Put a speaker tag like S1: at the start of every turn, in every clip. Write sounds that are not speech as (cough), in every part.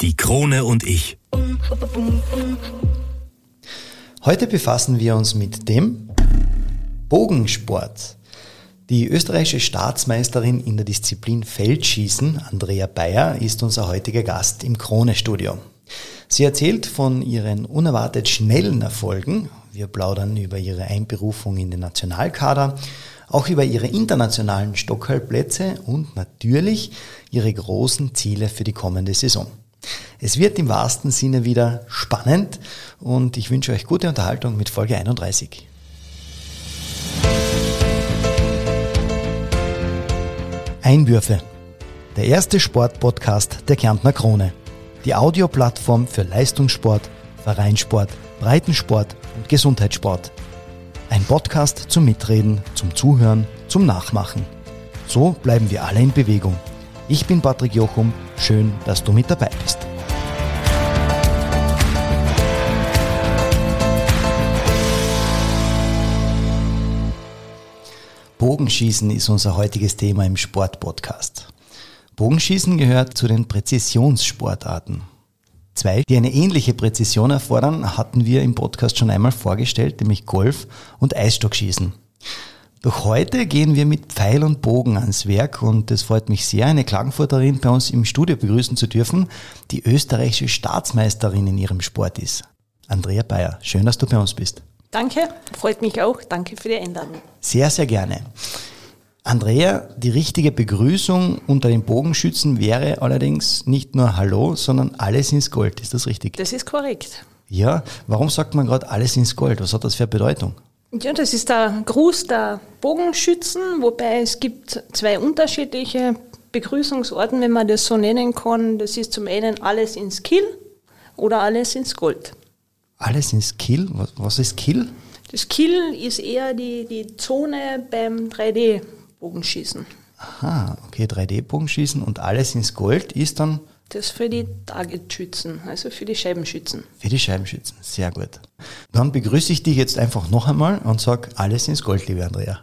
S1: Die Krone und ich.
S2: Heute befassen wir uns mit dem Bogensport. Die österreichische Staatsmeisterin in der Disziplin Feldschießen, Andrea Bayer, ist unser heutiger Gast im Krone-Studio. Sie erzählt von ihren unerwartet schnellen Erfolgen. Wir plaudern über ihre Einberufung in den Nationalkader, auch über ihre internationalen Stockhalbplätze und natürlich ihre großen Ziele für die kommende Saison. Es wird im wahrsten Sinne wieder spannend und ich wünsche euch gute Unterhaltung mit Folge 31. Einwürfe. Der erste Sportpodcast der Kärntner Krone die Audioplattform für Leistungssport, Vereinssport, Breitensport und Gesundheitssport. Ein Podcast zum Mitreden, zum Zuhören, zum Nachmachen. So bleiben wir alle in Bewegung. Ich bin Patrick Jochum, schön, dass du mit dabei bist. Bogenschießen ist unser heutiges Thema im Sportpodcast. Bogenschießen gehört zu den Präzisionssportarten. Zwei, die eine ähnliche Präzision erfordern, hatten wir im Podcast schon einmal vorgestellt, nämlich Golf und Eisstockschießen. Doch heute gehen wir mit Pfeil und Bogen ans Werk und es freut mich sehr, eine Klagenfurterin bei uns im Studio begrüßen zu dürfen, die österreichische Staatsmeisterin in ihrem Sport ist. Andrea Bayer, schön, dass du bei uns bist.
S3: Danke, freut mich auch. Danke für die Einladung.
S2: Sehr, sehr gerne. Andrea, die richtige Begrüßung unter den Bogenschützen wäre allerdings nicht nur Hallo, sondern alles ins Gold. Ist das richtig?
S3: Das ist korrekt.
S2: Ja, warum sagt man gerade alles ins Gold? Was hat das für eine Bedeutung?
S3: Ja, das ist der Gruß der Bogenschützen, wobei es gibt zwei unterschiedliche Begrüßungsorten, wenn man das so nennen kann. Das ist zum einen alles ins Kill oder alles ins Gold.
S2: Alles ins Kill? Was ist Kill?
S3: Das Kill ist eher die, die Zone beim 3D. Bogenschießen.
S2: Aha, okay, 3D-Bogenschießen und alles ins Gold ist dann?
S3: Das für die Targetschützen, also für die Scheibenschützen.
S2: Für die Scheibenschützen, sehr gut. Dann begrüße ich dich jetzt einfach noch einmal und sage alles ins Gold, liebe Andrea.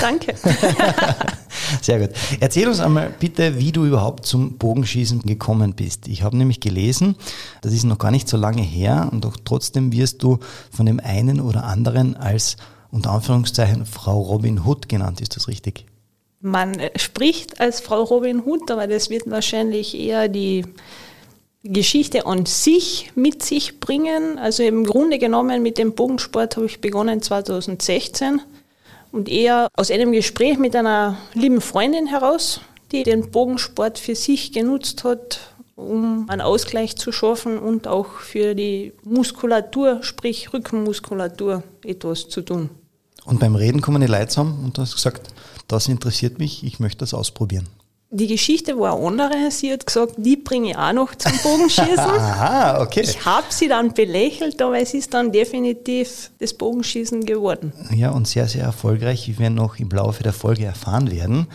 S3: Danke. (laughs)
S2: Sehr gut. Erzähl uns einmal bitte, wie du überhaupt zum Bogenschießen gekommen bist. Ich habe nämlich gelesen, das ist noch gar nicht so lange her und doch trotzdem wirst du von dem einen oder anderen als unter Anführungszeichen Frau Robin Hood genannt. Ist das richtig?
S3: Man spricht als Frau Robin Hood, aber das wird wahrscheinlich eher die Geschichte an sich mit sich bringen. Also im Grunde genommen mit dem Bogensport habe ich begonnen 2016 und eher aus einem Gespräch mit einer lieben Freundin heraus, die den Bogensport für sich genutzt hat, um einen Ausgleich zu schaffen und auch für die Muskulatur, sprich Rückenmuskulatur, etwas zu tun.
S2: Und beim Reden kommen die Leute zusammen und du hast gesagt, das interessiert mich, ich möchte das ausprobieren.
S3: Die Geschichte war andere. Sie hat gesagt, die bringe ich auch noch zum Bogenschießen. (laughs)
S2: Aha, okay.
S3: Ich habe sie dann belächelt, aber es ist dann definitiv das Bogenschießen geworden.
S2: Ja, und sehr, sehr erfolgreich, wie wir noch im Laufe der Folge erfahren werden.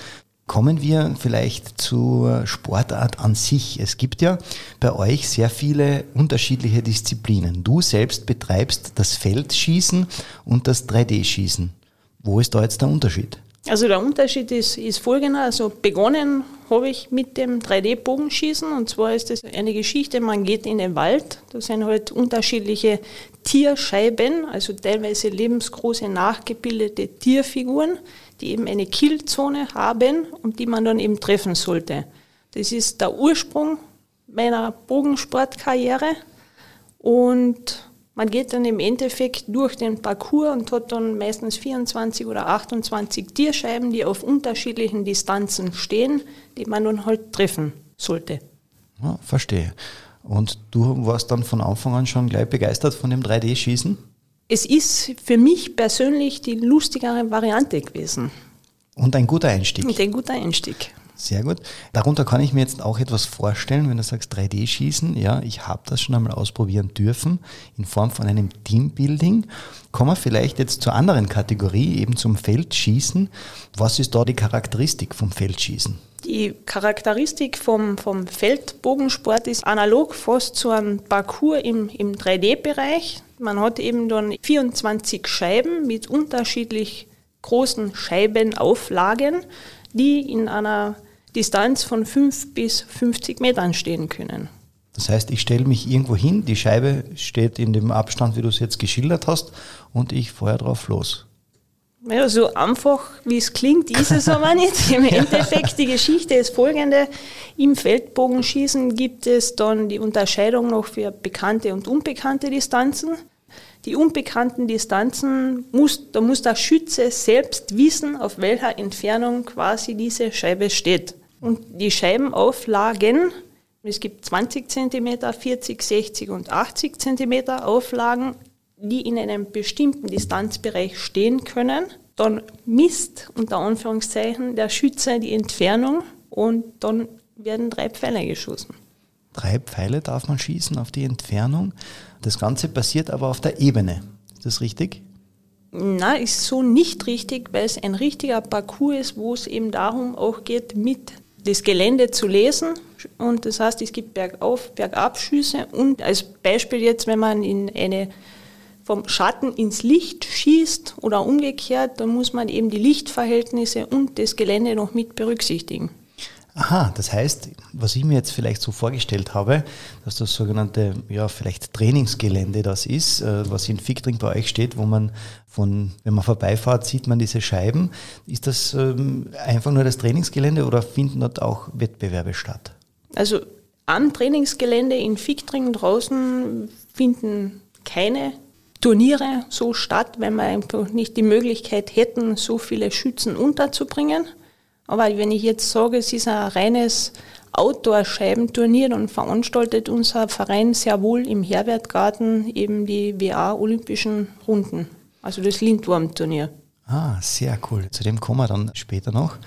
S2: Kommen wir vielleicht zur Sportart an sich. Es gibt ja bei euch sehr viele unterschiedliche Disziplinen. Du selbst betreibst das Feldschießen und das 3D-Schießen. Wo ist da jetzt der Unterschied?
S3: Also der Unterschied ist, ist folgender. Also begonnen habe ich mit dem 3D-Bogenschießen und zwar ist das eine Geschichte, man geht in den Wald, da sind halt unterschiedliche Tierscheiben, also teilweise lebensgroße nachgebildete Tierfiguren, die eben eine Killzone haben und die man dann eben treffen sollte. Das ist der Ursprung meiner Bogensportkarriere und man geht dann im Endeffekt durch den Parcours und hat dann meistens 24 oder 28 Tierscheiben, die auf unterschiedlichen Distanzen stehen, die man dann halt treffen sollte.
S2: Ja, verstehe. Und du warst dann von Anfang an schon gleich begeistert von dem 3D-Schießen?
S3: Es ist für mich persönlich die lustigere Variante gewesen.
S2: Und ein guter Einstieg.
S3: Und ein guter Einstieg.
S2: Sehr gut. Darunter kann ich mir jetzt auch etwas vorstellen, wenn du sagst 3D-Schießen. Ja, ich habe das schon einmal ausprobieren dürfen in Form von einem Teambuilding. Kommen wir vielleicht jetzt zur anderen Kategorie, eben zum Feldschießen. Was ist da die Charakteristik vom Feldschießen?
S3: Die Charakteristik vom, vom Feldbogensport ist analog fast zu einem Parcours im, im 3D-Bereich. Man hat eben dann 24 Scheiben mit unterschiedlich großen Scheibenauflagen, die in einer Distanz von 5 bis 50 Metern stehen können.
S2: Das heißt, ich stelle mich irgendwo hin, die Scheibe steht in dem Abstand, wie du es jetzt geschildert hast, und ich feuer drauf los.
S3: Ja, so einfach wie es klingt, ist es aber (laughs) nicht. Im Endeffekt, die Geschichte ist folgende. Im Feldbogenschießen gibt es dann die Unterscheidung noch für bekannte und unbekannte Distanzen. Die unbekannten Distanzen muss, da muss der Schütze selbst wissen, auf welcher Entfernung quasi diese Scheibe steht. Und die Scheibenauflagen es gibt 20 cm, 40, 60 und 80 cm Auflagen, die in einem bestimmten Distanzbereich stehen können. Dann misst unter Anführungszeichen der Schütze die Entfernung und dann werden drei Pfeile geschossen.
S2: Drei Pfeile darf man schießen auf die Entfernung. Das Ganze passiert aber auf der Ebene. Ist das richtig?
S3: Na, ist so nicht richtig, weil es ein richtiger Parcours ist, wo es eben darum auch geht, mit das Gelände zu lesen. Und das heißt, es gibt Bergauf, Bergabschüsse und als Beispiel jetzt, wenn man in eine vom Schatten ins Licht schießt oder umgekehrt, dann muss man eben die Lichtverhältnisse und das Gelände noch mit berücksichtigen.
S2: Aha, das heißt, was ich mir jetzt vielleicht so vorgestellt habe, dass das sogenannte, ja, vielleicht Trainingsgelände das ist, äh, was in Fickring bei euch steht, wo man von, wenn man vorbeifahrt, sieht man diese Scheiben. Ist das ähm, einfach nur das Trainingsgelände oder finden dort auch Wettbewerbe statt?
S3: Also am Trainingsgelände in Fickring draußen finden keine Turniere so statt, wenn wir einfach nicht die Möglichkeit hätten, so viele Schützen unterzubringen. Aber wenn ich jetzt sage, es ist ein reines Outdoor-Scheibenturnier, dann veranstaltet unser Verein sehr wohl im Herwertgarten eben die WA-Olympischen Runden, also das Lindwurm-Turnier.
S2: Ah, sehr cool. Zu dem kommen wir dann später noch.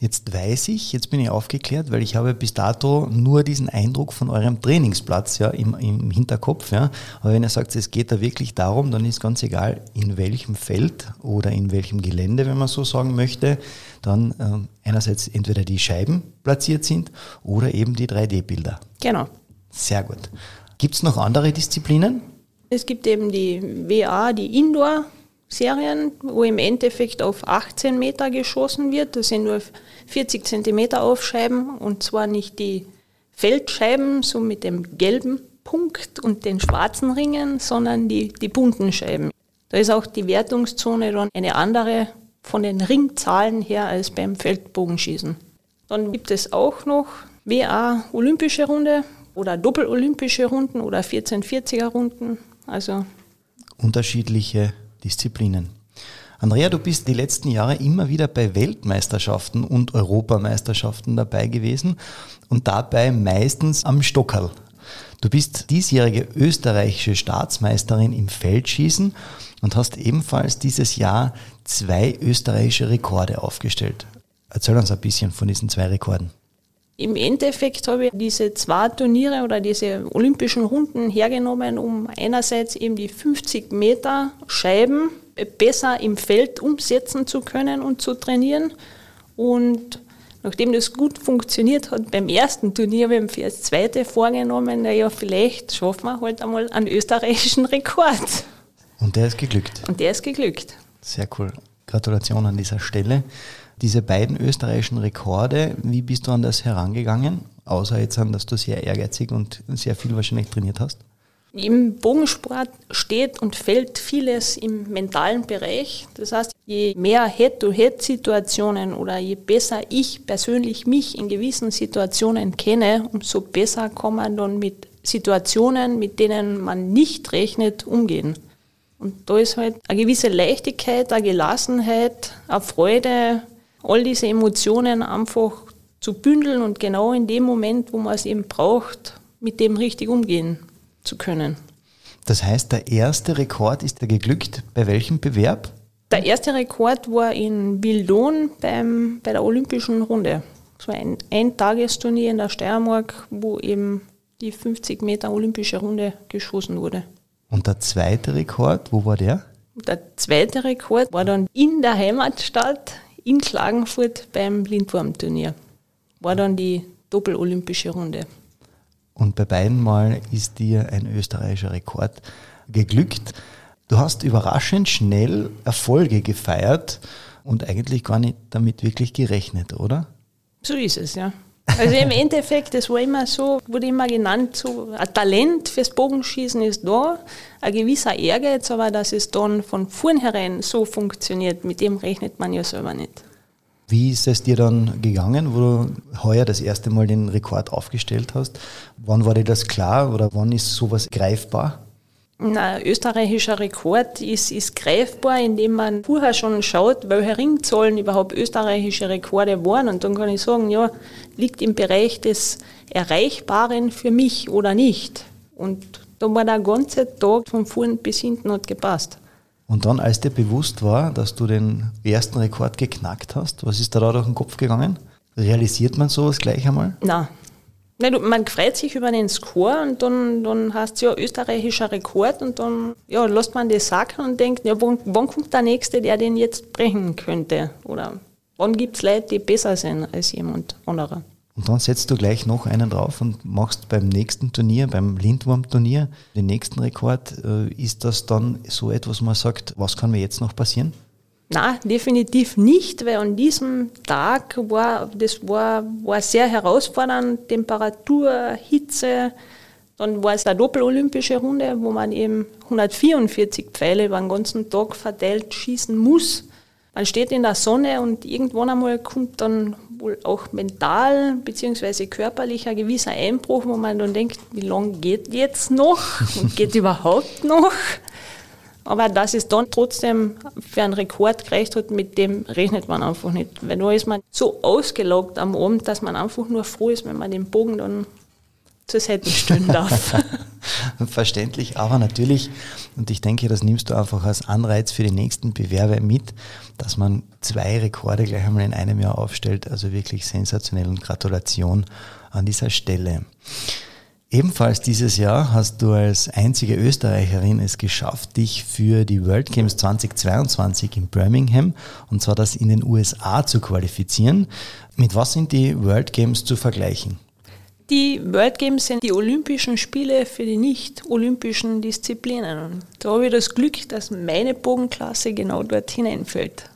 S2: Jetzt weiß ich, jetzt bin ich aufgeklärt, weil ich habe bis dato nur diesen Eindruck von eurem Trainingsplatz ja, im, im Hinterkopf. Ja. Aber wenn ihr sagt, es geht da wirklich darum, dann ist ganz egal, in welchem Feld oder in welchem Gelände, wenn man so sagen möchte, dann äh, einerseits entweder die Scheiben platziert sind oder eben die 3D-Bilder.
S3: Genau.
S2: Sehr gut. Gibt es noch andere Disziplinen?
S3: Es gibt eben die WA, die Indoor Serien, wo im Endeffekt auf 18 Meter geschossen wird. Das sind nur 40 Zentimeter Aufscheiben und zwar nicht die Feldscheiben, so mit dem gelben Punkt und den schwarzen Ringen, sondern die, die bunten Scheiben. Da ist auch die Wertungszone dann eine andere von den Ringzahlen her als beim Feldbogenschießen. Dann gibt es auch noch WA Olympische Runde oder Doppel-Olympische Runden oder 1440er Runden. Also
S2: unterschiedliche Disziplinen. Andrea, du bist die letzten Jahre immer wieder bei Weltmeisterschaften und Europameisterschaften dabei gewesen und dabei meistens am Stockerl. Du bist diesjährige österreichische Staatsmeisterin im Feldschießen und hast ebenfalls dieses Jahr zwei österreichische Rekorde aufgestellt. Erzähl uns ein bisschen von diesen zwei Rekorden.
S3: Im Endeffekt habe ich diese zwei Turniere oder diese olympischen Runden hergenommen, um einerseits eben die 50 Meter Scheiben besser im Feld umsetzen zu können und zu trainieren. Und nachdem das gut funktioniert hat beim ersten Turnier, habe ich mir für das zweite vorgenommen, naja, vielleicht schaffen wir halt einmal einen österreichischen Rekord.
S2: Und der ist geglückt.
S3: Und der ist geglückt.
S2: Sehr cool. Gratulation an dieser Stelle diese beiden österreichischen Rekorde, wie bist du an das herangegangen? Außer jetzt an, dass du sehr ehrgeizig und sehr viel wahrscheinlich trainiert hast.
S3: Im Bogensport steht und fällt vieles im mentalen Bereich. Das heißt, je mehr Head-to-Head-Situationen oder je besser ich persönlich mich in gewissen Situationen kenne, umso besser kann man dann mit Situationen, mit denen man nicht rechnet, umgehen. Und da ist halt eine gewisse Leichtigkeit, eine Gelassenheit, eine Freude, all diese Emotionen einfach zu bündeln und genau in dem Moment, wo man es eben braucht, mit dem richtig umgehen zu können.
S2: Das heißt, der erste Rekord ist der geglückt. Bei welchem Bewerb?
S3: Der erste Rekord war in Bildon beim, bei der Olympischen Runde. Das war ein Eintagesturnier in der Steiermark, wo eben die 50 Meter Olympische Runde geschossen wurde.
S2: Und der zweite Rekord, wo war der?
S3: Der zweite Rekord war dann in der Heimatstadt in Klagenfurt beim Lindwurmturnier. War dann die Doppel-Olympische Runde.
S2: Und bei beiden Mal ist dir ein österreichischer Rekord geglückt. Du hast überraschend schnell Erfolge gefeiert und eigentlich gar nicht damit wirklich gerechnet, oder?
S3: So ist es, ja. Also im Endeffekt, das war immer so, wurde immer genannt, so ein Talent fürs Bogenschießen ist da, ein gewisser Ehrgeiz, aber dass es dann von vornherein so funktioniert, mit dem rechnet man ja selber nicht.
S2: Wie ist es dir dann gegangen, wo du heuer das erste Mal den Rekord aufgestellt hast? Wann war dir das klar oder wann ist sowas greifbar?
S3: Ein österreichischer Rekord ist, ist greifbar, indem man vorher schon schaut, welche Ringzahlen überhaupt österreichische Rekorde waren. Und dann kann ich sagen, ja, liegt im Bereich des Erreichbaren für mich oder nicht. Und da war der ganze Tag von vorn bis hinten hat gepasst.
S2: Und dann, als dir bewusst war, dass du den ersten Rekord geknackt hast, was ist da, da durch den Kopf gegangen? Realisiert man sowas gleich einmal?
S3: Nein, man freut sich über den Score und dann, dann heißt es ja österreichischer Rekord und dann ja, lässt man das sacken und denkt, ja, wann, wann kommt der Nächste, der den jetzt brechen könnte? Oder wann gibt es Leute, die besser sind als jemand anderer?
S2: Und dann setzt du gleich noch einen drauf und machst beim nächsten Turnier, beim Lindwurm-Turnier, den nächsten Rekord. Äh, ist das dann so etwas, wo man sagt, was kann mir jetzt noch passieren?
S3: Na, definitiv nicht, weil an diesem Tag war, das war, war sehr herausfordernd, Temperatur, Hitze. Dann war es eine doppelolympische Runde, wo man eben 144 Pfeile über den ganzen Tag verteilt schießen muss. Man steht in der Sonne und irgendwann einmal kommt dann wohl auch mental bzw. körperlich ein gewisser Einbruch, wo man dann denkt, wie lange geht jetzt noch und (laughs) geht überhaupt noch? Aber dass es dann trotzdem für einen Rekord gereicht hat, mit dem rechnet man einfach nicht. Weil da ist man so ausgelockt am Abend, dass man einfach nur froh ist, wenn man den Bogen dann zur Seite stellen (laughs) darf.
S2: Verständlich, aber natürlich, und ich denke, das nimmst du einfach als Anreiz für die nächsten Bewerbe mit, dass man zwei Rekorde gleich einmal in einem Jahr aufstellt. Also wirklich sensationell und Gratulation an dieser Stelle. Ebenfalls dieses Jahr hast du als einzige Österreicherin es geschafft, dich für die World Games 2022 in Birmingham, und zwar das in den USA, zu qualifizieren. Mit was sind die World Games zu vergleichen?
S3: Die World Games sind die Olympischen Spiele für die nicht-olympischen Disziplinen. Und da habe ich das Glück, dass meine Bogenklasse genau dort hineinfällt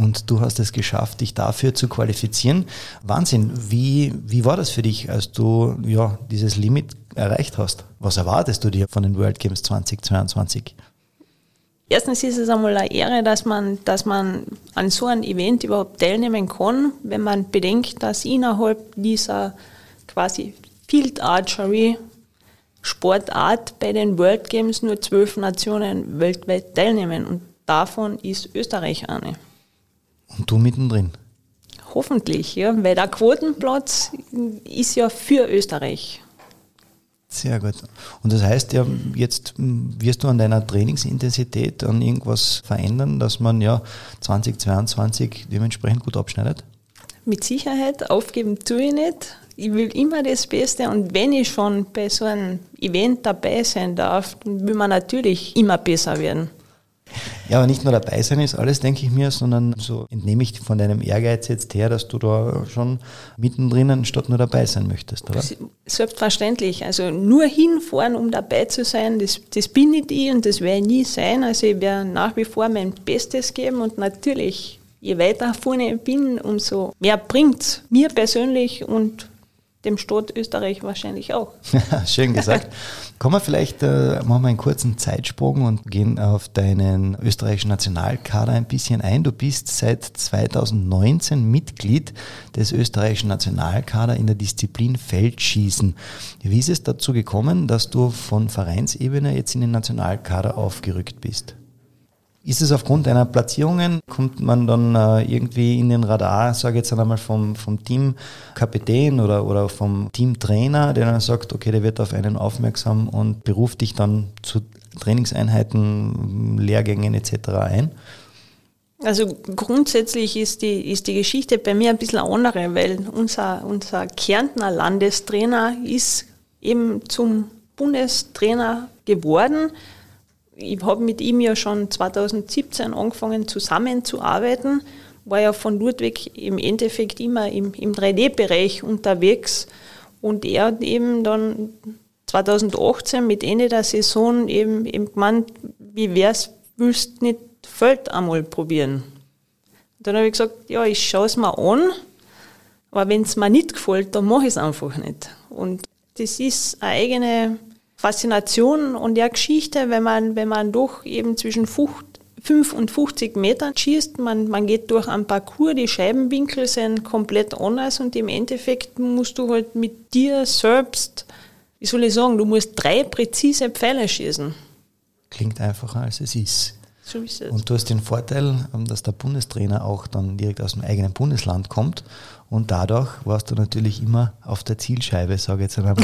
S2: und du hast es geschafft, dich dafür zu qualifizieren. Wahnsinn. Wie, wie war das für dich, als du ja, dieses Limit erreicht hast? Was erwartest du dir von den World Games 2022?
S3: Erstens ist es einmal eine Ehre, dass man, dass man an so einem Event überhaupt teilnehmen kann, wenn man bedenkt, dass innerhalb dieser quasi Field Archery Sportart bei den World Games nur zwölf Nationen weltweit teilnehmen und davon ist Österreich eine.
S2: Und du mittendrin.
S3: Hoffentlich, ja, weil der Quotenplatz ist ja für Österreich.
S2: Sehr gut. Und das heißt ja, jetzt wirst du an deiner Trainingsintensität an irgendwas verändern, dass man ja 2022 dementsprechend gut abschneidet?
S3: Mit Sicherheit, aufgeben tue ich nicht. Ich will immer das Beste und wenn ich schon bei so einem Event dabei sein darf, will man natürlich immer besser werden.
S2: Ja, aber nicht nur dabei sein ist alles, denke ich mir, sondern so entnehme ich von deinem Ehrgeiz jetzt her, dass du da schon mittendrin statt nur dabei sein möchtest, oder?
S3: Selbstverständlich. Also nur hinfahren, um dabei zu sein, das, das bin ich nie und das werde ich nie sein. Also ich werde nach wie vor mein Bestes geben und natürlich, je weiter vorne ich bin, umso mehr bringt es mir persönlich und dem Staat Österreich wahrscheinlich auch. (laughs)
S2: Schön gesagt. Kommen wir vielleicht, äh, machen wir einen kurzen Zeitsprung und gehen auf deinen österreichischen Nationalkader ein bisschen ein. Du bist seit 2019 Mitglied des österreichischen Nationalkader in der Disziplin Feldschießen. Wie ist es dazu gekommen, dass du von Vereinsebene jetzt in den Nationalkader aufgerückt bist? Ist es aufgrund deiner Platzierungen, kommt man dann äh, irgendwie in den Radar, sage ich jetzt einmal vom, vom Teamkapitän oder, oder vom Teamtrainer, der dann sagt, okay, der wird auf einen aufmerksam und beruft dich dann zu Trainingseinheiten, Lehrgängen etc. ein?
S3: Also grundsätzlich ist die, ist die Geschichte bei mir ein bisschen andere, weil unser, unser Kärntner Landestrainer ist eben zum Bundestrainer geworden ich habe mit ihm ja schon 2017 angefangen zusammenzuarbeiten, war ja von Ludwig im Endeffekt immer im, im 3D-Bereich unterwegs und er hat eben dann 2018 mit Ende der Saison eben, eben gemeint, wie wär's, willst nicht Feld einmal probieren? dann habe ich gesagt, ja, ich schaue es mir an. Aber wenn es mir nicht gefällt, dann mache ich es einfach nicht. Und das ist eine eigene Faszination und ja Geschichte, wenn man, wenn man doch eben zwischen 5 und 50 Metern schießt, man, man geht durch einen Parcours, die Scheibenwinkel sind komplett anders und im Endeffekt musst du halt mit dir selbst, wie soll ich sagen, du musst drei präzise Pfeile schießen.
S2: Klingt einfacher als es ist.
S3: So ist es.
S2: Und du hast den Vorteil, ähm, dass der Bundestrainer auch dann direkt aus dem eigenen Bundesland kommt und dadurch warst du natürlich immer auf der Zielscheibe, sage ich jetzt einmal,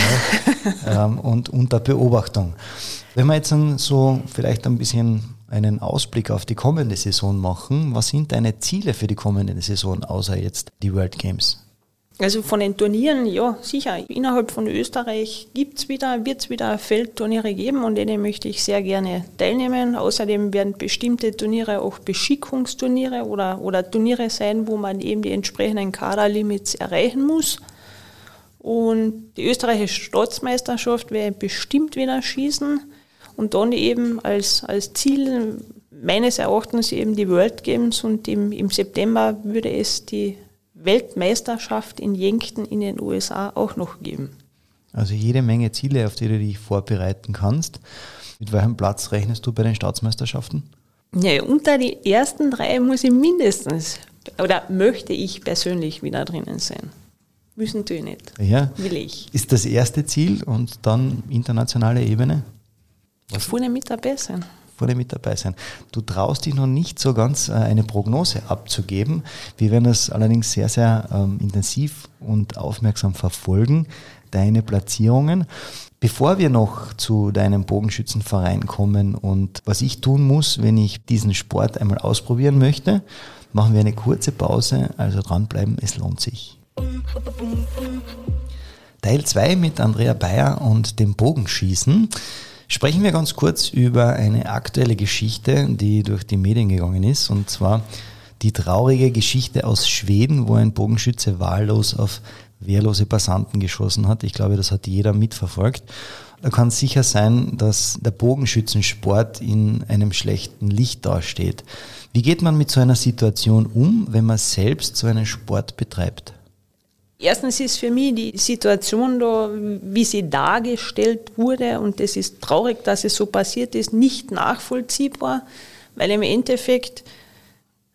S2: (laughs) ähm, und unter Beobachtung. Wenn wir jetzt dann so vielleicht ein bisschen einen Ausblick auf die kommende Saison machen, was sind deine Ziele für die kommende Saison, außer jetzt die World Games?
S3: Also von den Turnieren, ja, sicher. Innerhalb von Österreich gibt's wieder, wird's wieder Feldturniere geben und denen möchte ich sehr gerne teilnehmen. Außerdem werden bestimmte Turniere auch Beschickungsturniere oder, oder Turniere sein, wo man eben die entsprechenden Kaderlimits erreichen muss. Und die österreichische Staatsmeisterschaft werde bestimmt wieder schießen und dann eben als, als Ziel meines Erachtens eben die World Games und im, im September würde es die Weltmeisterschaft in Yankton in den USA auch noch geben.
S2: Also jede Menge Ziele, auf die du dich vorbereiten kannst. Mit welchem Platz rechnest du bei den Staatsmeisterschaften?
S3: Ja, unter die ersten drei muss ich mindestens oder möchte ich persönlich wieder drinnen sein. Müssen tue ich nicht.
S2: Ja.
S3: Will ich.
S2: Ist das erste Ziel und dann internationale Ebene?
S3: Was? Vorne mit dabei sein
S2: vorne mit dabei sein. Du traust dich noch nicht so ganz, äh, eine Prognose abzugeben. Wir werden das allerdings sehr, sehr ähm, intensiv und aufmerksam verfolgen, deine Platzierungen. Bevor wir noch zu deinem Bogenschützenverein kommen und was ich tun muss, wenn ich diesen Sport einmal ausprobieren möchte, machen wir eine kurze Pause. Also dranbleiben, es lohnt sich. Teil 2 mit Andrea Bayer und dem Bogenschießen. Sprechen wir ganz kurz über eine aktuelle Geschichte, die durch die Medien gegangen ist, und zwar die traurige Geschichte aus Schweden, wo ein Bogenschütze wahllos auf wehrlose Passanten geschossen hat. Ich glaube, das hat jeder mitverfolgt. Da kann sicher sein, dass der Bogenschützensport in einem schlechten Licht dasteht. Wie geht man mit so einer Situation um, wenn man selbst so einen Sport betreibt?
S3: Erstens ist für mich die Situation da, wie sie dargestellt wurde, und es ist traurig, dass es so passiert ist, nicht nachvollziehbar, weil im Endeffekt,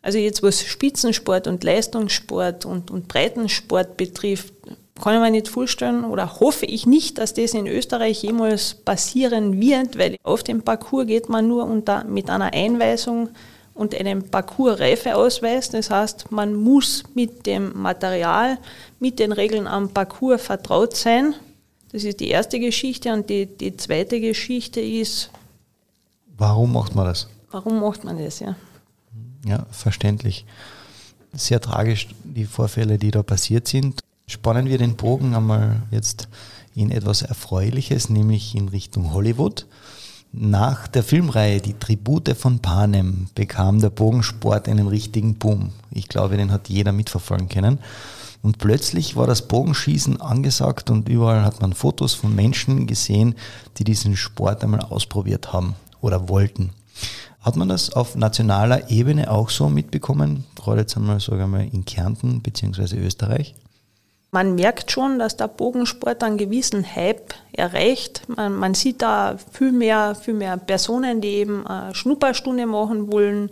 S3: also jetzt was Spitzensport und Leistungssport und, und Breitensport betrifft, kann ich mir nicht vorstellen oder hoffe ich nicht, dass das in Österreich jemals passieren wird, weil auf dem Parcours geht man nur unter, mit einer Einweisung und einem Parcours-Reifeausweis. Das heißt, man muss mit dem Material, mit den Regeln am Parcours vertraut sein. Das ist die erste Geschichte. Und die, die zweite Geschichte ist.
S2: Warum macht man das?
S3: Warum macht man das, ja?
S2: Ja, verständlich. Sehr tragisch, die Vorfälle, die da passiert sind. Spannen wir den Bogen einmal jetzt in etwas Erfreuliches, nämlich in Richtung Hollywood. Nach der Filmreihe Die Tribute von Panem bekam der Bogensport einen richtigen Boom. Ich glaube, den hat jeder mitverfolgen können. Und plötzlich war das Bogenschießen angesagt und überall hat man Fotos von Menschen gesehen, die diesen Sport einmal ausprobiert haben oder wollten. Hat man das auf nationaler Ebene auch so mitbekommen? Gerade jetzt einmal, sagen wir in Kärnten bzw. Österreich?
S3: Man merkt schon, dass der Bogensport einen gewissen Hype erreicht. Man, man sieht da viel mehr, viel mehr Personen, die eben eine Schnupperstunde machen wollen,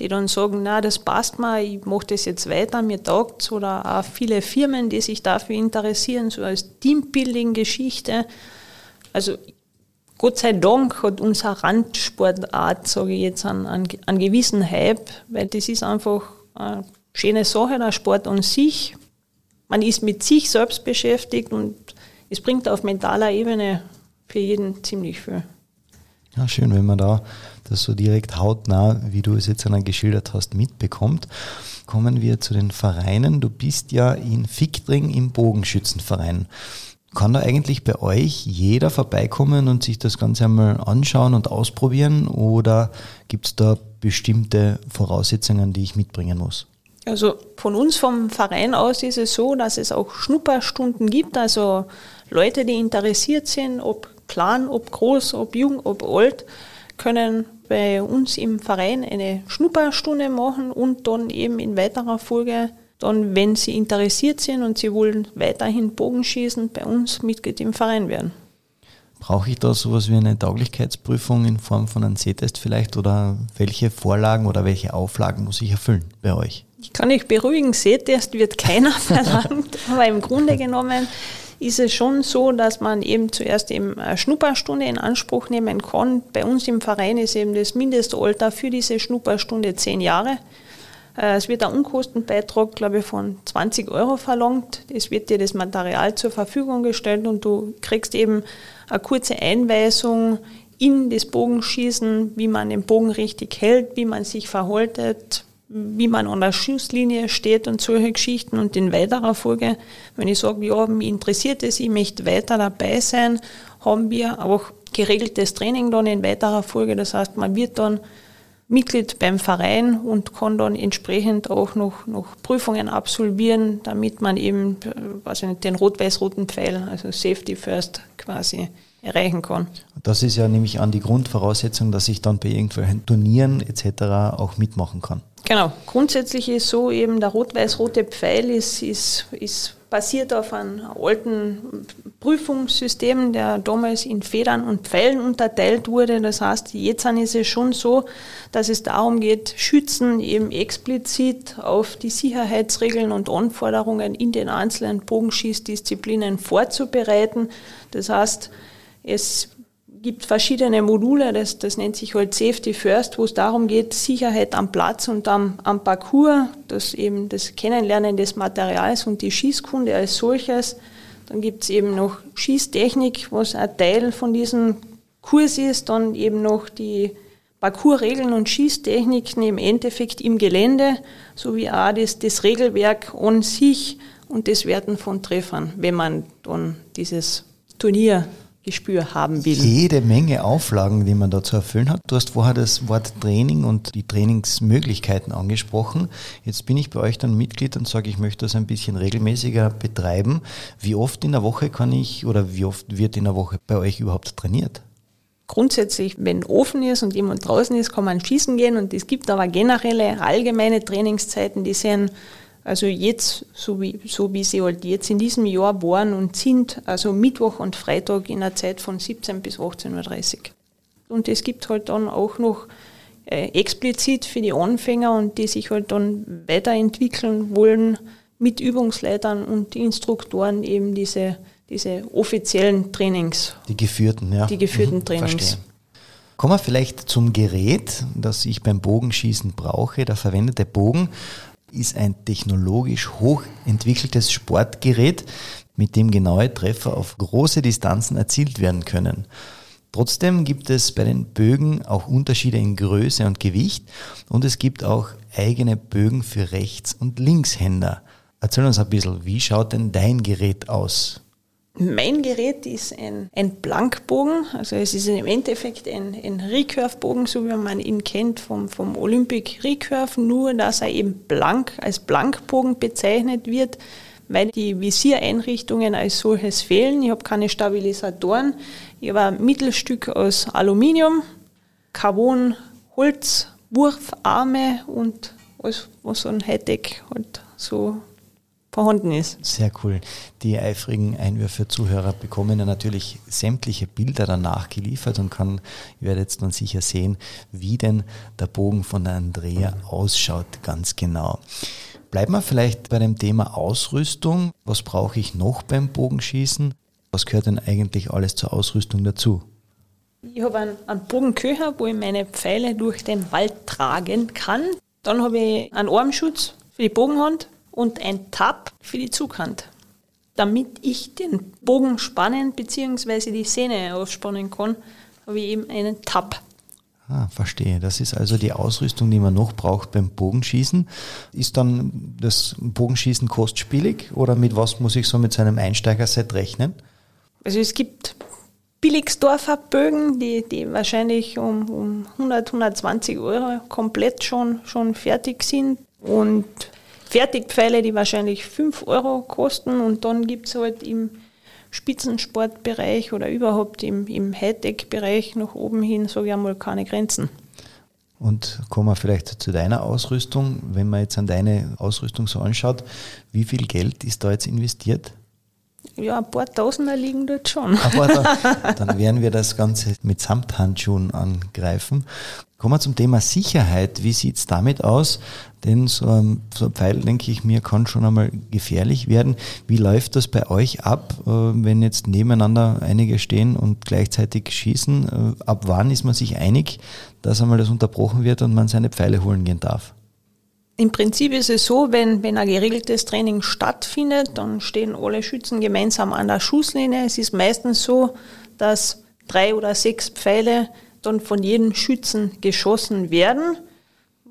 S3: die dann sagen, na, das passt mal, ich mache das jetzt weiter, mir taugt's. Oder auch viele Firmen, die sich dafür interessieren, so als Teambuilding-Geschichte. Also Gott sei Dank hat unsere Randsportart, sage ich jetzt, einen, einen, einen gewissen Hype, weil das ist einfach eine schöne Sache, der Sport an sich man ist mit sich selbst beschäftigt und es bringt auf mentaler Ebene für jeden ziemlich viel.
S2: Ja, schön, wenn man da das so direkt hautnah, wie du es jetzt einmal geschildert hast, mitbekommt. Kommen wir zu den Vereinen. Du bist ja in Fichtring im Bogenschützenverein. Kann da eigentlich bei euch jeder vorbeikommen und sich das Ganze einmal anschauen und ausprobieren oder gibt es da bestimmte Voraussetzungen, die ich mitbringen muss?
S3: Also von uns vom Verein aus ist es so, dass es auch Schnupperstunden gibt, also Leute, die interessiert sind, ob klein, ob groß, ob jung, ob alt, können bei uns im Verein eine Schnupperstunde machen und dann eben in weiterer Folge dann, wenn sie interessiert sind und sie wollen weiterhin Bogenschießen, bei uns Mitglied im Verein werden.
S2: Brauche ich da sowas wie eine Tauglichkeitsprüfung in Form von einem Sehtest vielleicht oder welche Vorlagen oder welche Auflagen muss ich erfüllen bei euch?
S3: Ich kann euch beruhigen, Sehtest wird keiner (laughs) verlangt, aber im Grunde genommen ist es schon so, dass man eben zuerst eben eine Schnupperstunde in Anspruch nehmen kann. Bei uns im Verein ist eben das Mindestalter für diese Schnupperstunde zehn Jahre. Äh, es wird ein Unkostenbeitrag, glaube ich, von 20 Euro verlangt. Es wird dir das Material zur Verfügung gestellt und du kriegst eben eine kurze Einweisung in das Bogenschießen, wie man den Bogen richtig hält, wie man sich verhaltet, wie man an der Schusslinie steht und solche Geschichten. Und in weiterer Folge, wenn ich sage, ja, mich interessiert es, ich möchte weiter dabei sein, haben wir auch geregeltes Training dann in weiterer Folge. Das heißt, man wird dann Mitglied beim Verein und kann dann entsprechend auch noch, noch Prüfungen absolvieren, damit man eben also den rot-weiß-roten Pfeil, also Safety First quasi erreichen kann.
S2: Das ist ja nämlich an die Grundvoraussetzung, dass ich dann bei irgendwelchen Turnieren etc. auch mitmachen kann.
S3: Genau. Grundsätzlich ist so eben der rot-weiß-rote Pfeil ist, ist, ist basiert auf einem alten Prüfungssystem, der damals in Federn und Pfeilen unterteilt wurde. Das heißt, jetzt ist es schon so, dass es darum geht, Schützen eben explizit auf die Sicherheitsregeln und Anforderungen in den einzelnen Bogenschießdisziplinen vorzubereiten. Das heißt, es gibt verschiedene Module, das, das nennt sich halt Safety First, wo es darum geht, Sicherheit am Platz und am, am Parcours, das eben das Kennenlernen des Materials und die Schießkunde als solches. Dann gibt es eben noch Schießtechnik, was ein Teil von diesem Kurs ist, dann eben noch die Parcoursregeln und Schießtechniken im Endeffekt im Gelände, sowie auch das, das Regelwerk an sich und das Werten von Treffern, wenn man dann dieses Turnier Gespür haben will.
S2: Jede Menge Auflagen, die man da zu erfüllen hat. Du hast vorher das Wort Training und die Trainingsmöglichkeiten angesprochen. Jetzt bin ich bei euch dann Mitglied und sage, ich möchte das ein bisschen regelmäßiger betreiben. Wie oft in der Woche kann ich oder wie oft wird in der Woche bei euch überhaupt trainiert?
S3: Grundsätzlich, wenn offen ist und jemand draußen ist, kann man schießen gehen und es gibt aber generelle allgemeine Trainingszeiten, die sind also jetzt, so wie, so wie sie halt jetzt in diesem Jahr waren und sind, also Mittwoch und Freitag in einer Zeit von 17 bis 18.30 Uhr. Und es gibt halt dann auch noch äh, explizit für die Anfänger und die sich halt dann weiterentwickeln wollen, mit Übungsleitern und Instruktoren eben diese, diese offiziellen Trainings.
S2: Die geführten, ja.
S3: Die geführten mhm, Trainings. Verstehe.
S2: Kommen wir vielleicht zum Gerät, das ich beim Bogenschießen brauche. Der verwendete Bogen ist ein technologisch hochentwickeltes Sportgerät, mit dem genaue Treffer auf große Distanzen erzielt werden können. Trotzdem gibt es bei den Bögen auch Unterschiede in Größe und Gewicht und es gibt auch eigene Bögen für Rechts- und Linkshänder. Erzähl uns ein bisschen, wie schaut denn dein Gerät aus?
S3: Mein Gerät ist ein, ein Blankbogen, also es ist im Endeffekt ein, ein Recurve-Bogen, so wie man ihn kennt vom, vom Olympic Recurve, nur dass er eben blank als Blankbogen bezeichnet wird, weil die Visiereinrichtungen als solches fehlen. Ich habe keine Stabilisatoren, ich habe ein Mittelstück aus Aluminium, Carbon, Holz, Wurfarme und alles, was so ein Hightech halt so vorhanden ist.
S2: Sehr cool. Die eifrigen Einwürfe-Zuhörer bekommen ja natürlich sämtliche Bilder danach geliefert und kann, ihr werdet jetzt dann sicher sehen, wie denn der Bogen von der Andrea ausschaut, ganz genau. Bleiben wir vielleicht bei dem Thema Ausrüstung. Was brauche ich noch beim Bogenschießen? Was gehört denn eigentlich alles zur Ausrüstung dazu?
S3: Ich habe einen, einen Bogenköcher, wo ich meine Pfeile durch den Wald tragen kann. Dann habe ich einen Armschutz für die Bogenhand, und ein Tab für die Zughand, damit ich den Bogen spannen bzw. die Sehne ausspannen kann, habe ich eben einen Tab.
S2: Ah, verstehe. Das ist also die Ausrüstung, die man noch braucht beim Bogenschießen. Ist dann das Bogenschießen kostspielig oder mit was muss ich so mit seinem Einsteigerset rechnen?
S3: Also es gibt Billigsdorfer Bögen, die, die wahrscheinlich um, um 100, 120 Euro komplett schon, schon fertig sind. Und Fertigpfeile, die wahrscheinlich 5 Euro kosten und dann gibt es halt im Spitzensportbereich oder überhaupt im, im Hightech-Bereich nach oben hin, sage ich einmal, keine Grenzen.
S2: Und kommen wir vielleicht zu deiner Ausrüstung. Wenn man jetzt an deine Ausrüstung so anschaut, wie viel Geld ist da jetzt investiert?
S3: Ja, ein paar Tausender liegen dort schon.
S2: Aber da, (laughs) dann werden wir das Ganze mit Samthandschuhen angreifen. Kommen wir zum Thema Sicherheit. Wie sieht's damit aus? Denn so ein, so ein Pfeil, denke ich mir, kann schon einmal gefährlich werden. Wie läuft das bei euch ab, äh, wenn jetzt nebeneinander einige stehen und gleichzeitig schießen? Äh, ab wann ist man sich einig, dass einmal das unterbrochen wird und man seine Pfeile holen gehen darf?
S3: Im Prinzip ist es so, wenn, wenn ein geregeltes Training stattfindet, dann stehen alle Schützen gemeinsam an der Schusslinie. Es ist meistens so, dass drei oder sechs Pfeile dann von jedem Schützen geschossen werden.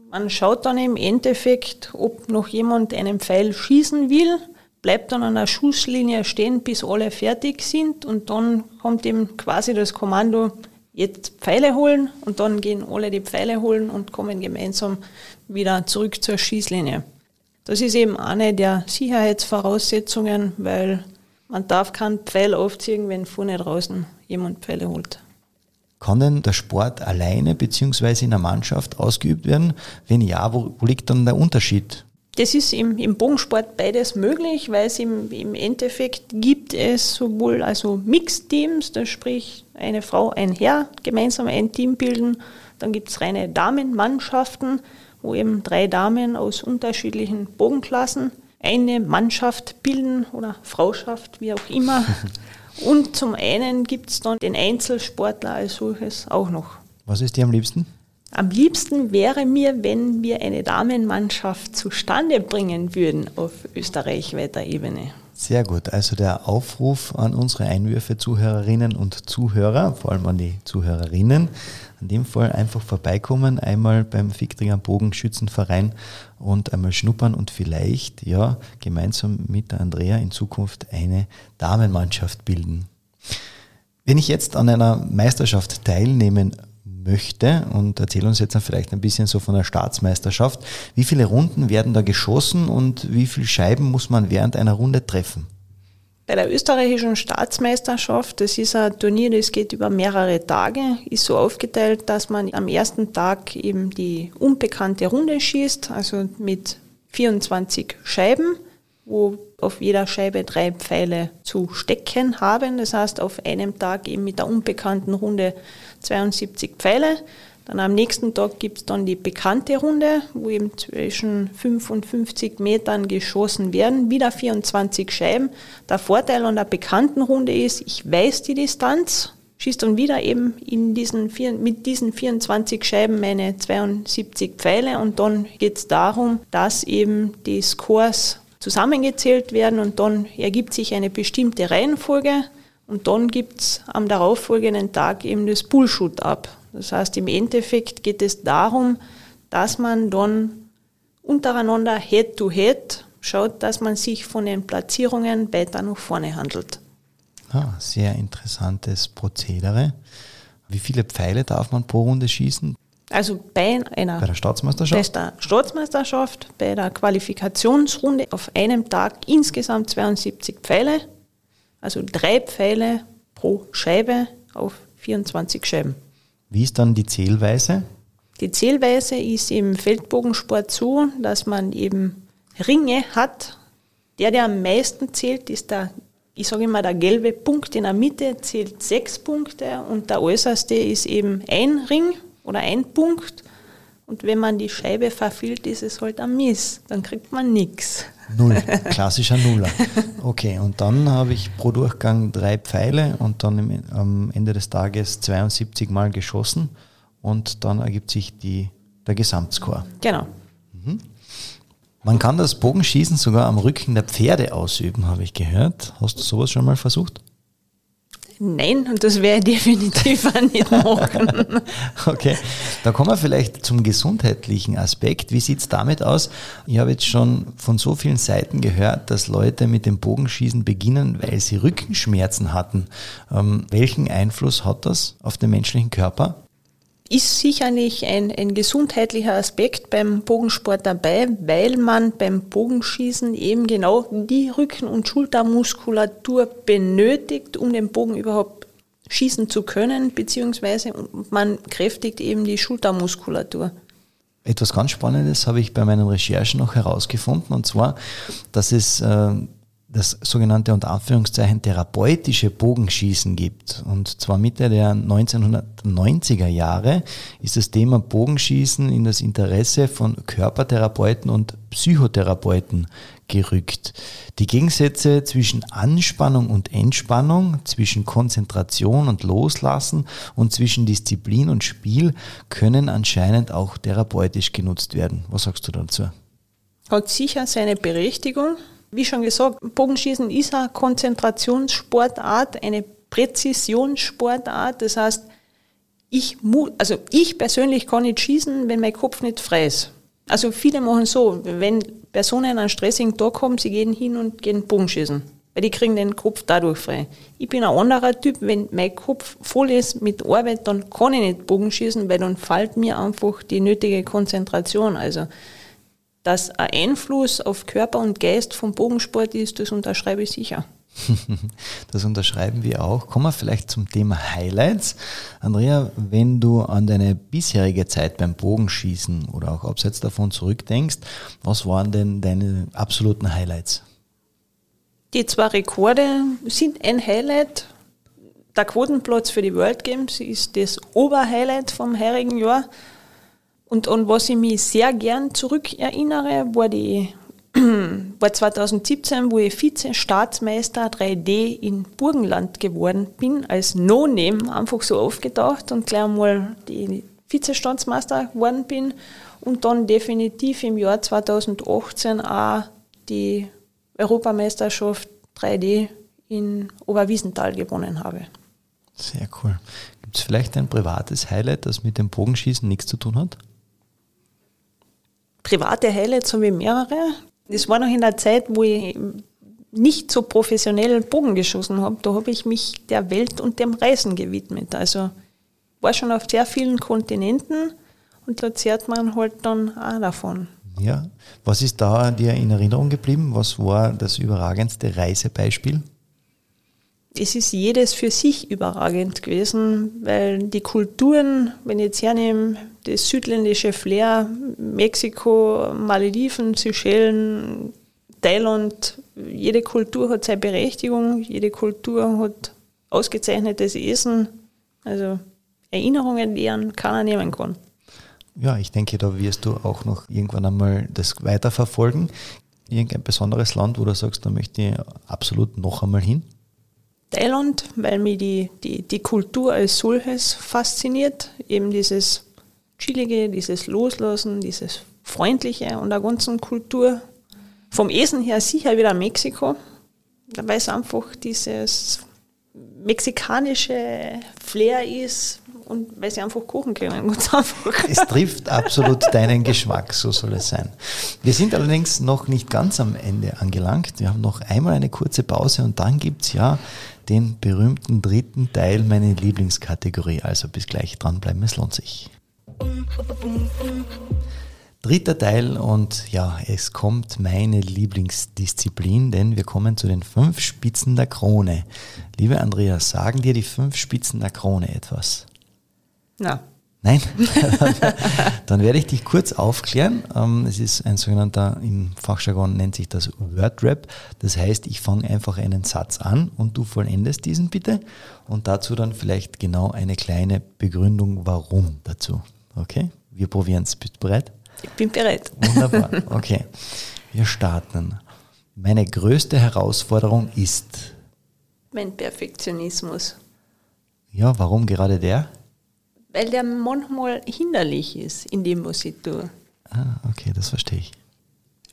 S3: Man schaut dann im Endeffekt, ob noch jemand einen Pfeil schießen will, bleibt dann an der Schusslinie stehen, bis alle fertig sind und dann kommt ihm quasi das Kommando, jetzt Pfeile holen und dann gehen alle die Pfeile holen und kommen gemeinsam wieder zurück zur Schießlinie. Das ist eben eine der Sicherheitsvoraussetzungen, weil man darf keinen Pfeil aufziehen, wenn vorne draußen jemand Pfeile holt.
S2: Kann denn der Sport alleine beziehungsweise in einer Mannschaft ausgeübt werden? Wenn ja, wo liegt dann der Unterschied?
S3: Das ist im, im Bogensport beides möglich, weil es im, im Endeffekt gibt es sowohl also Mixteams, das sprich eine Frau, ein Herr gemeinsam ein Team bilden. Dann gibt es reine Damenmannschaften, wo eben drei Damen aus unterschiedlichen Bogenklassen eine Mannschaft bilden oder Frauschaft, wie auch immer. (laughs) Und zum einen gibt es dann den Einzelsportler als solches auch noch.
S2: Was ist dir am liebsten?
S3: Am liebsten wäre mir, wenn wir eine Damenmannschaft zustande bringen würden auf österreichweiter Ebene.
S2: Sehr gut. Also der Aufruf an unsere Einwürfe, Zuhörerinnen und Zuhörer, vor allem an die Zuhörerinnen, in dem Fall einfach vorbeikommen, einmal beim Ficktringer Bogenschützenverein und einmal schnuppern und vielleicht, ja, gemeinsam mit der Andrea in Zukunft eine Damenmannschaft bilden. Wenn ich jetzt an einer Meisterschaft teilnehmen möchte und erzähl uns jetzt vielleicht ein bisschen so von der Staatsmeisterschaft, wie viele Runden werden da geschossen und wie viele Scheiben muss man während einer Runde treffen?
S3: Bei der österreichischen Staatsmeisterschaft, das ist ein Turnier, das geht über mehrere Tage, ist so aufgeteilt, dass man am ersten Tag eben die unbekannte Runde schießt, also mit 24 Scheiben, wo auf jeder Scheibe drei Pfeile zu stecken haben. Das heißt, auf einem Tag eben mit der unbekannten Runde 72 Pfeile. Dann am nächsten Tag gibt es dann die bekannte Runde, wo eben zwischen 5 und 50 Metern geschossen werden, wieder 24 Scheiben. Der Vorteil an der bekannten Runde ist, ich weiß die Distanz, schießt dann wieder eben in diesen vier, mit diesen 24 Scheiben meine 72 Pfeile und dann geht es darum, dass eben die Scores zusammengezählt werden und dann ergibt sich eine bestimmte Reihenfolge und dann gibt es am darauffolgenden Tag eben das Bullshoot ab. Das heißt, im Endeffekt geht es darum, dass man dann untereinander Head-to-Head schaut, dass man sich von den Platzierungen weiter nach vorne handelt.
S2: Ah, sehr interessantes Prozedere. Wie viele Pfeile darf man pro Runde schießen?
S3: Also bei einer
S2: bei der Staatsmeisterschaft?
S3: Bei der Staatsmeisterschaft, bei der Qualifikationsrunde auf einem Tag insgesamt 72 Pfeile, also drei Pfeile pro Scheibe auf 24 Scheiben.
S2: Wie ist dann die Zählweise?
S3: Die Zählweise ist im Feldbogensport so, dass man eben Ringe hat. Der, der am meisten zählt, ist der, ich sage immer, der gelbe Punkt in der Mitte zählt sechs Punkte und der äußerste ist eben ein Ring oder ein Punkt. Und wenn man die Scheibe verfehlt, ist es halt ein Miss. Dann kriegt man nichts.
S2: Null, klassischer Nuller. Okay, und dann habe ich pro Durchgang drei Pfeile und dann im, am Ende des Tages 72 Mal geschossen und dann ergibt sich die, der Gesamtscore.
S3: Genau.
S2: Mhm. Man kann das Bogenschießen sogar am Rücken der Pferde ausüben, habe ich gehört. Hast du sowas schon mal versucht?
S3: Nein, und das ich (laughs) definitiv auch nicht machen. (laughs)
S2: okay, da kommen wir vielleicht zum gesundheitlichen Aspekt. Wie sieht es damit aus? Ich habe jetzt schon von so vielen Seiten gehört, dass Leute mit dem Bogenschießen beginnen, weil sie Rückenschmerzen hatten. Ähm, welchen Einfluss hat das auf den menschlichen Körper?
S3: Ist sicherlich ein, ein gesundheitlicher Aspekt beim Bogensport dabei, weil man beim Bogenschießen eben genau die Rücken- und Schultermuskulatur benötigt, um den Bogen überhaupt schießen zu können, beziehungsweise man kräftigt eben die Schultermuskulatur.
S2: Etwas ganz Spannendes habe ich bei meinen Recherchen noch herausgefunden, und zwar, dass es äh, das sogenannte unter Anführungszeichen therapeutische Bogenschießen gibt. Und zwar Mitte der 1990er Jahre ist das Thema Bogenschießen in das Interesse von Körpertherapeuten und Psychotherapeuten gerückt. Die Gegensätze zwischen Anspannung und Entspannung, zwischen Konzentration und Loslassen und zwischen Disziplin und Spiel können anscheinend auch therapeutisch genutzt werden. Was sagst du dazu?
S3: Hat sicher seine Berechtigung. Wie schon gesagt, Bogenschießen ist eine Konzentrationssportart, eine Präzisionssportart. Das heißt, ich, also ich persönlich kann nicht schießen, wenn mein Kopf nicht frei ist. Also viele machen so, wenn Personen einen stressigen Tag haben, sie gehen hin und gehen Bogenschießen. Weil die kriegen den Kopf dadurch frei. Ich bin ein anderer Typ, wenn mein Kopf voll ist mit Arbeit, dann kann ich nicht Bogenschießen, weil dann fällt mir einfach die nötige Konzentration. Also dass ein Einfluss auf Körper und Geist vom Bogensport ist, das unterschreibe ich sicher. (laughs)
S2: Das unterschreiben wir auch. Kommen wir vielleicht zum Thema Highlights. Andrea, wenn du an deine bisherige Zeit beim Bogenschießen oder auch abseits davon zurückdenkst, was waren denn deine absoluten Highlights?
S3: Die zwei Rekorde sind ein Highlight. Der Quotenplatz für die World Games ist das Oberhighlight vom heurigen Jahr. Und an was ich mich sehr gern zurückerinnere, war die (clears throat) war 2017, wo ich Vize-Staatsmeister 3D in Burgenland geworden bin, als No-Name einfach so aufgetaucht und gleich mal die Vize-Staatsmeister geworden bin und dann definitiv im Jahr 2018 auch die Europameisterschaft 3D in Oberwiesenthal gewonnen habe.
S2: Sehr cool. Gibt es vielleicht ein privates Highlight, das mit dem Bogenschießen nichts zu tun hat?
S3: Private Highlights habe ich mehrere. Das war noch in der Zeit, wo ich nicht so professionell Bogen geschossen habe. Da habe ich mich der Welt und dem Reisen gewidmet. Also war schon auf sehr vielen Kontinenten und da zehrt man halt dann auch davon.
S2: Ja, was ist da dir in Erinnerung geblieben? Was war das überragendste Reisebeispiel?
S3: Es ist jedes für sich überragend gewesen, weil die Kulturen, wenn ich jetzt hernehme, das südländische Flair, Mexiko, Malediven, Seychellen, Thailand, jede Kultur hat seine Berechtigung, jede Kultur hat ausgezeichnetes Essen. Also Erinnerungen, die an keiner nehmen kann.
S2: Ja, ich denke, da wirst du auch noch irgendwann einmal das weiterverfolgen. Irgendein besonderes Land, wo du sagst, da möchte ich absolut noch einmal hin?
S3: Thailand, weil mich die, die, die Kultur als solches fasziniert. Eben dieses Chillige, dieses Loslassen, dieses Freundliche und der ganzen Kultur. Vom Essen her sicher wieder Mexiko, weil es einfach dieses mexikanische Flair ist und weil sie einfach kochen können. (laughs) Ganz einfach.
S2: Es trifft absolut deinen Geschmack, so soll es sein. Wir sind allerdings noch nicht ganz am Ende angelangt. Wir haben noch einmal eine kurze Pause und dann gibt es ja den berühmten dritten Teil, meine Lieblingskategorie. Also bis gleich dranbleiben, es lohnt sich. Dritter Teil und ja, es kommt meine Lieblingsdisziplin, denn wir kommen zu den fünf Spitzen der Krone. Liebe Andrea, sagen dir die fünf Spitzen der Krone etwas?
S3: Na.
S2: Nein? (laughs) Dann werde ich dich kurz aufklären. Ähm, es ist ein sogenannter, im Fachjargon nennt sich das Wordrap. Das heißt, ich fange einfach einen Satz an und du vollendest diesen bitte. Und dazu dann vielleicht genau eine kleine Begründung, warum dazu. Okay? Wir probieren es. Bist du bereit?
S3: Ich bin bereit.
S2: Wunderbar. (laughs) Okay. Wir starten. Meine größte Herausforderung ist.
S3: Mein Perfektionismus.
S2: Ja, warum gerade der?
S3: Weil der manchmal hinderlich ist in dem, was ich tue.
S2: Ah, okay, das verstehe ich.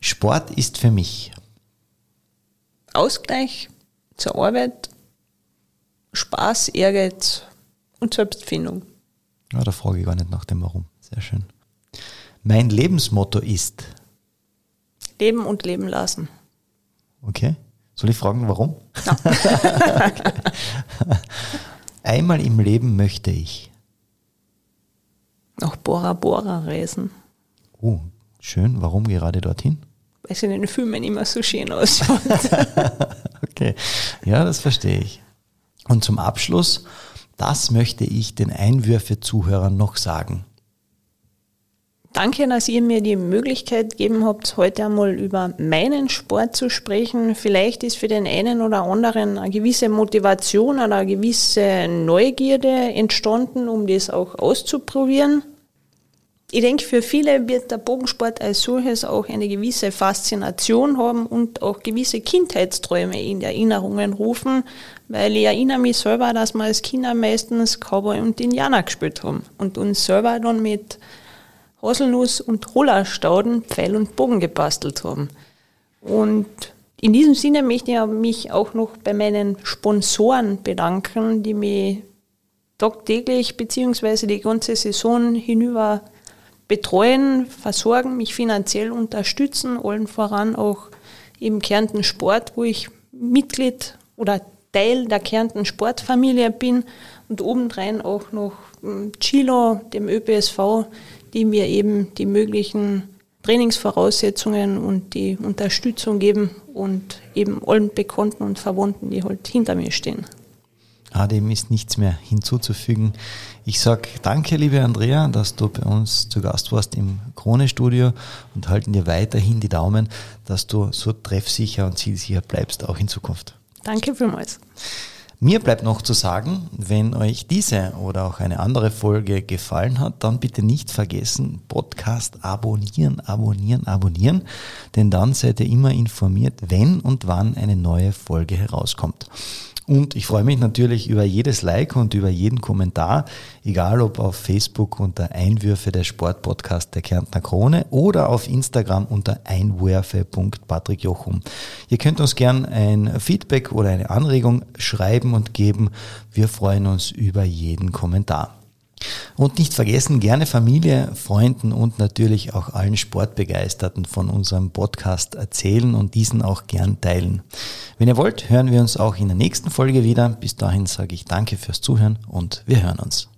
S2: Sport ist für mich
S3: Ausgleich zur Arbeit, Spaß, Ehrgeiz und Selbstfindung.
S2: Ja, da frage ich gar nicht nach dem Warum. Sehr schön. Mein Lebensmotto ist
S3: Leben und Leben lassen.
S2: Okay. Soll ich fragen, warum? Ja. (laughs) Einmal im Leben möchte ich
S3: nach Bora Bora reisen.
S2: Oh, schön. Warum gerade dorthin?
S3: Weil es in den Filmen immer so schön ausschaut. (laughs)
S2: okay, ja, das verstehe ich. Und zum Abschluss Das möchte ich den Einwürfe-Zuhörern noch sagen.
S3: Danke, dass ihr mir die Möglichkeit gegeben habt, heute einmal über meinen Sport zu sprechen. Vielleicht ist für den einen oder anderen eine gewisse Motivation oder eine gewisse Neugierde entstanden, um das auch auszuprobieren. Ich denke, für viele wird der Bogensport als solches auch eine gewisse Faszination haben und auch gewisse Kindheitsträume in Erinnerungen rufen, weil ich erinnere mich selber, dass wir als Kinder meistens Cowboy und Indianer gespielt haben und uns selber dann mit Haselnuss und Hollerstauden Pfeil und Bogen gebastelt haben. Und in diesem Sinne möchte ich mich auch noch bei meinen Sponsoren bedanken, die mich tagtäglich bzw. die ganze Saison hinüber betreuen, versorgen, mich finanziell unterstützen, allen voran auch im Kärnten Sport, wo ich Mitglied oder Teil der Kärnten Sportfamilie bin und obendrein auch noch hm, Chilo, dem ÖPSV, die mir eben die möglichen Trainingsvoraussetzungen und die Unterstützung geben und eben allen Bekannten und Verwandten, die halt hinter mir stehen.
S2: Ah, dem ist nichts mehr hinzuzufügen. Ich sage danke, liebe Andrea, dass du bei uns zu Gast warst im Krone-Studio und halten dir weiterhin die Daumen, dass du so treffsicher und zielsicher bleibst, auch in Zukunft.
S3: Danke vielmals.
S2: Mir bleibt noch zu sagen, wenn euch diese oder auch eine andere Folge gefallen hat, dann bitte nicht vergessen, Podcast abonnieren, abonnieren, abonnieren, denn dann seid ihr immer informiert, wenn und wann eine neue Folge herauskommt. Und ich freue mich natürlich über jedes Like und über jeden Kommentar, egal ob auf Facebook unter Einwürfe der Sportpodcast der Kärntner Krone oder auf Instagram unter einwürfe.patrickjochum. Ihr könnt uns gern ein Feedback oder eine Anregung schreiben und geben. Wir freuen uns über jeden Kommentar. Und nicht vergessen, gerne Familie, Freunden und natürlich auch allen Sportbegeisterten von unserem Podcast erzählen und diesen auch gern teilen. Wenn ihr wollt, hören wir uns auch in der nächsten Folge wieder. Bis dahin sage ich danke fürs Zuhören und wir hören uns.